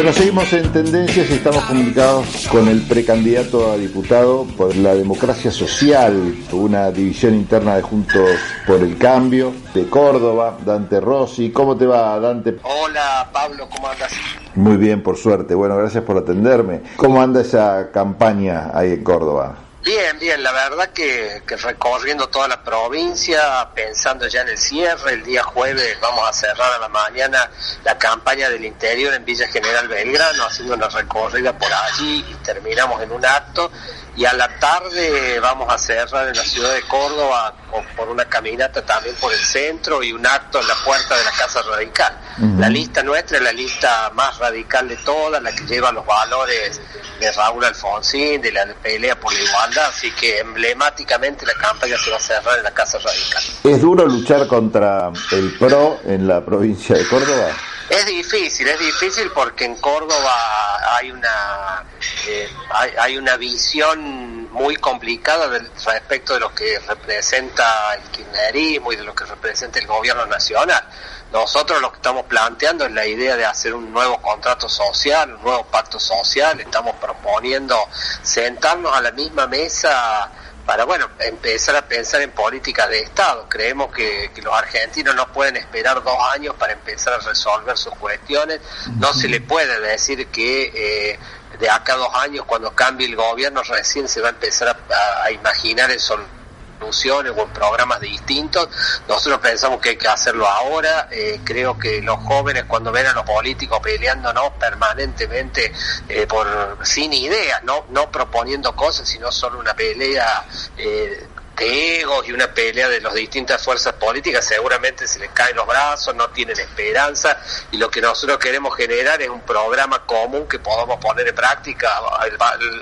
Bueno, seguimos en tendencias y estamos comunicados con el precandidato a diputado por la democracia social, una división interna de Juntos por el Cambio, de Córdoba, Dante Rossi. ¿Cómo te va, Dante? Hola, Pablo, ¿cómo andas? Muy bien, por suerte. Bueno, gracias por atenderme. ¿Cómo anda esa campaña ahí en Córdoba? Bien, bien, la verdad que, recorriendo toda la provincia, pensando ya en el cierre, el día jueves vamos a cerrar a la mañana la campaña del interior en Villa General Belgrano, haciendo una recorrida por allí y terminamos en un acto y a la tarde vamos a cerrar en la ciudad de Córdoba por una caminata también por el centro y un acto en la puerta de la Casa Radical. La lista nuestra es la lista más radical de todas, la que lleva los valores de Raúl Alfonsín, de la pelea por la igualdad, así que emblemáticamente la campaña se va a cerrar en la Casa Radical. ¿Es duro luchar contra el PRO en la provincia de Córdoba? Es difícil, es difícil porque en Córdoba hay una eh, hay, una visión muy complicada respecto de lo que representa el kirchnerismo y de lo que representa el gobierno nacional. Nosotros lo que estamos planteando es la idea de hacer un nuevo contrato social, un nuevo pacto social, estamos proponiendo sentarnos a la misma mesa para bueno empezar a pensar en política de Estado. Creemos que, los argentinos no pueden esperar dos años para empezar a resolver sus cuestiones. No se le puede decir que eh, de acá a dos años, cuando cambie el gobierno, recién se va a empezar a, a imaginar en soluciones o en programas distintos. Nosotros pensamos que hay que hacerlo ahora. Eh, creo que los jóvenes cuando ven a los políticos peleándonos permanentemente eh, por sin ideas, no no proponiendo cosas, sino solo una pelea eh, egos y una pelea de las distintas fuerzas políticas, seguramente se les caen los brazos, no tienen esperanza y lo que nosotros queremos generar es un programa común que podamos poner en práctica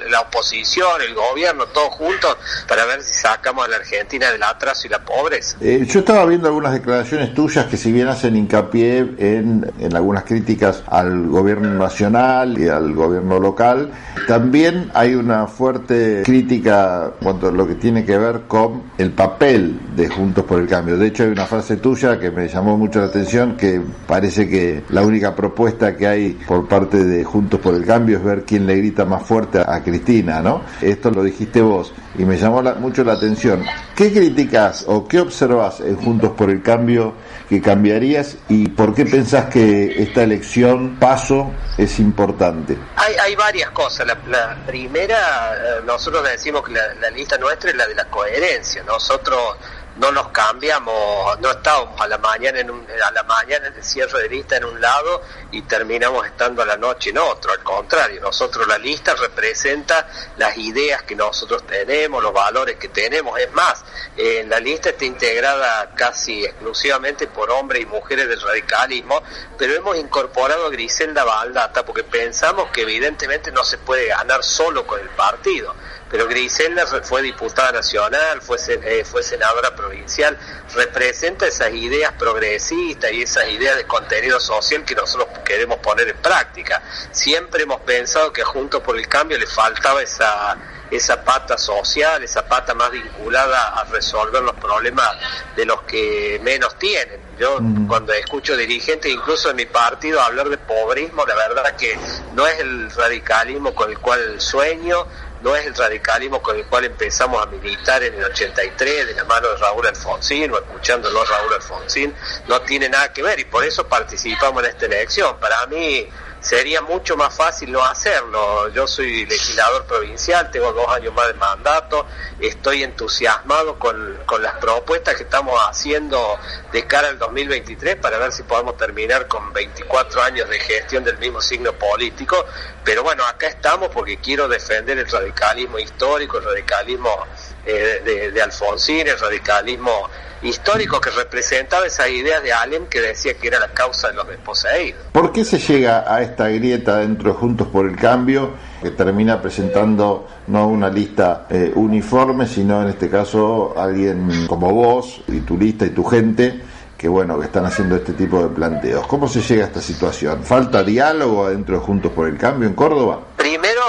la oposición, el gobierno, todos juntos para ver si sacamos a la Argentina del atraso y la pobreza. Eh, yo estaba viendo algunas declaraciones tuyas que si bien hacen hincapié en, en algunas críticas al gobierno nacional y al gobierno local, también hay una fuerte crítica cuanto a lo que tiene que ver con el papel de Juntos por el Cambio. De hecho, hay una frase tuya que me llamó mucho la atención, que parece que la única propuesta que hay por parte de Juntos por el Cambio es ver quién le grita más fuerte a Cristina, ¿no? Esto lo dijiste vos y me llamó mucho la atención. ¿Qué críticas o qué observas en Juntos por el Cambio que cambiarías y por qué pensás que esta elección, paso, es importante? Hay, hay varias cosas. La, primera, eh, nosotros decimos que la, la lista nuestra es la de la coherencia. Nosotros no nos cambiamos, no estábamos a la mañana en un, a la mañana en el cierre de lista en un lado y terminamos estando a la noche en otro, al contrario, nosotros la lista representa las ideas que nosotros tenemos, los valores que tenemos, es más, en la lista está integrada casi exclusivamente por hombres y mujeres del radicalismo, pero hemos incorporado a Griselda Baldata porque pensamos que evidentemente no se puede ganar solo con el partido pero Griselda fue diputada nacional, fue, eh, fue senadora provincial, representa esas ideas progresistas y esas ideas de contenido social que nosotros queremos poner en práctica. Siempre hemos pensado que junto por el cambio le faltaba esa esa pata social, esa pata más vinculada a resolver los problemas de los que menos tienen. Yo cuando escucho dirigentes, incluso de mi partido, hablar de pobrismo, la verdad que no es el radicalismo con el cual sueño, no es el radicalismo con el cual empezamos a militar en el 83 de la mano de Raúl Alfonsín o escuchándolo Raúl Alfonsín, no tiene nada que ver y por eso participamos en esta elección. Para mí sería mucho más fácil no hacerlo. Yo soy legislador provincial, tengo dos años más de mandato, estoy entusiasmado con, con, las propuestas que estamos haciendo de cara al 2023 para ver si podemos terminar con 24 años de gestión del mismo signo político. Pero bueno, acá estamos porque quiero defender el radicalismo histórico, el radicalismo eh, de, de Alfonsín, el radicalismo histórico que representaba esas ideas de Allen que decía que era la causa de los desposeídos. ¿Por qué se llega a esta grieta dentro de Juntos por el Cambio que termina presentando no una lista eh, uniforme, sino en este caso alguien como vos y tu lista y tu gente? que bueno, que están haciendo este tipo de planteos. ¿Cómo se llega a esta situación? ¿Falta diálogo dentro de Juntos por el Cambio en Córdoba? Primero,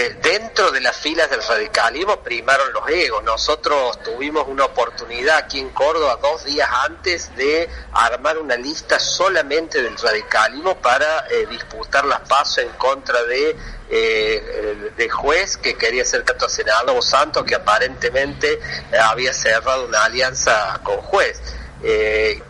eh, dentro de las filas del radicalismo primaron los egos. Nosotros tuvimos una oportunidad aquí en Córdoba dos días antes de armar una lista solamente del radicalismo para eh, disputar las pasos en contra de eh, de juez que quería ser a senador Santos que aparentemente había cerrado una alianza con juez.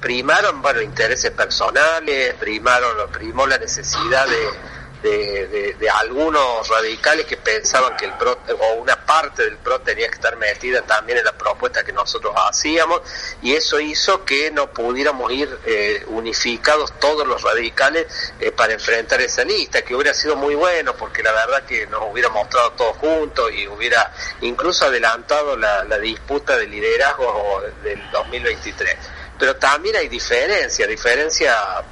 primaron bueno intereses personales, primaron primó la necesidad de de, de, algunos radicales que pensaban que el PRO, o una parte del PRO tenía que estar metida también en la propuesta que nosotros hacíamos, y eso hizo que no pudiéramos ir eh, unificados todos los radicales eh, para enfrentar esa lista, que hubiera sido muy bueno, porque la verdad que nos hubiera mostrado todos juntos y hubiera incluso adelantado la, la disputa de liderazgo del 2023. Pero también hay diferencia, diferencia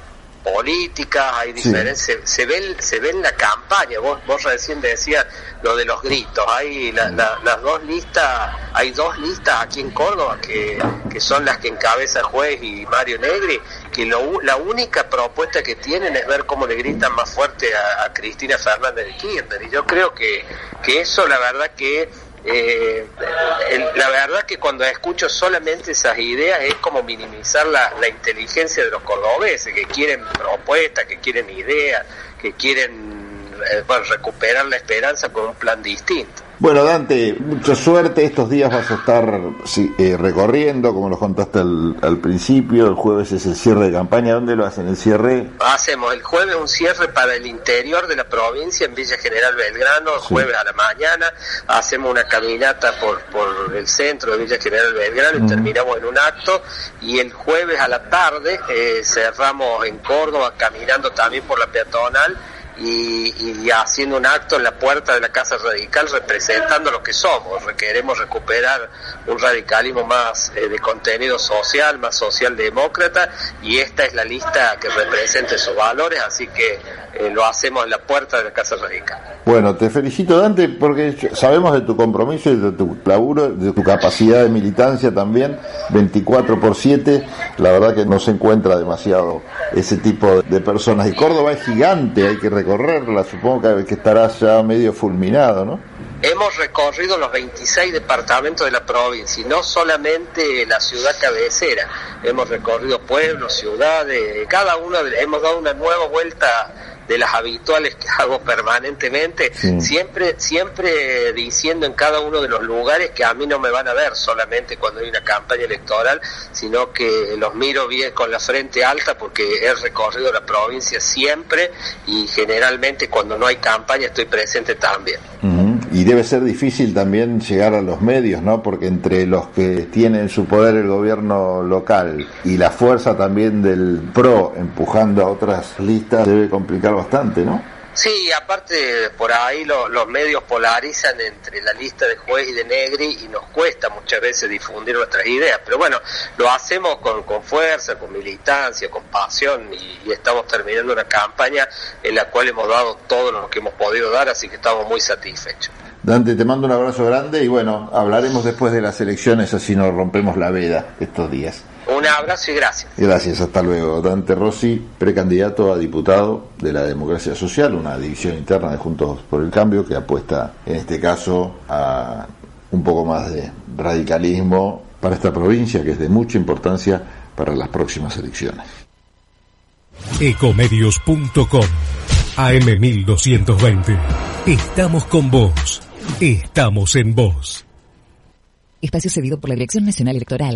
políticas, hay diferencias, se, ve, se ve en la campaña, vos, vos recién decías lo de los gritos, hay las dos listas, hay dos listas aquí en Córdoba que, que son las que encabeza Juez y Mario Negri, que lo, la única propuesta que tienen es ver cómo le gritan más fuerte a, Cristina Fernández de Kirchner, y yo creo que, que eso la verdad que eh, la verdad que cuando escucho solamente esas ideas es como minimizar la, inteligencia de los cordobeses, que quieren propuestas, que quieren ideas, que quieren eh, recuperar la esperanza con un plan distinto. Bueno, Dante, mucha suerte. Estos días vas a estar eh, recorriendo, como nos contaste al, principio. El jueves es el cierre de campaña. ¿Dónde lo hacen el cierre? Hacemos el jueves un cierre para el interior de la provincia, en Villa General Belgrano, el jueves a la mañana. Hacemos una caminata por, por el centro de Villa General Belgrano y terminamos en un acto. Y el jueves a la tarde eh, cerramos en Córdoba, caminando también por la peatonal y, haciendo un acto en la puerta de la Casa Radical representando lo que somos. Queremos recuperar un radicalismo más eh, de contenido social, más socialdemócrata y esta es la lista que representa esos valores, así que eh, lo hacemos en la puerta de la Casa Radical. Bueno, te felicito Dante porque sabemos de tu compromiso y de tu laburo, de tu capacidad de militancia también, 24 por 7, la verdad que no se encuentra demasiado ese tipo de personas y Córdoba es gigante, hay que recorrerla, supongo que estará ya medio fulminado, ¿no? Hemos recorrido los 26 departamentos de la provincia y no solamente la ciudad cabecera, hemos recorrido pueblos, ciudades, cada uno, hemos dado una nueva vuelta de las habituales que hago permanentemente, siempre, siempre diciendo en cada uno de los lugares que a mí no me van a ver solamente cuando hay una campaña electoral, sino que los miro bien con la frente alta porque he recorrido la provincia siempre y generalmente cuando no hay campaña estoy presente también. Y debe ser difícil también llegar a los medios, ¿no? Porque entre los que tienen su poder el gobierno local y la fuerza también del PRO empujando a otras listas debe complicar bastante, ¿no? Sí, aparte por ahí los medios polarizan entre la lista de juez y de Negri y nos cuesta muchas veces difundir nuestras ideas, pero bueno, lo hacemos con, con fuerza, con militancia, con pasión y, estamos terminando una campaña en la cual hemos dado todo lo que hemos podido dar, así que estamos muy satisfechos. Dante, te mando un abrazo grande y bueno, hablaremos después de las elecciones así nos rompemos la veda estos días. Un abrazo y gracias. Gracias, hasta luego. Dante Rossi, precandidato a diputado de la Democracia Social, una división interna de Juntos por el Cambio que apuesta en este caso a un poco más de radicalismo para esta provincia que es de mucha importancia para las próximas elecciones. Ecomedios.com AM1220. Estamos con vos. Estamos en vos. Espacio cedido por la Dirección Nacional Electoral.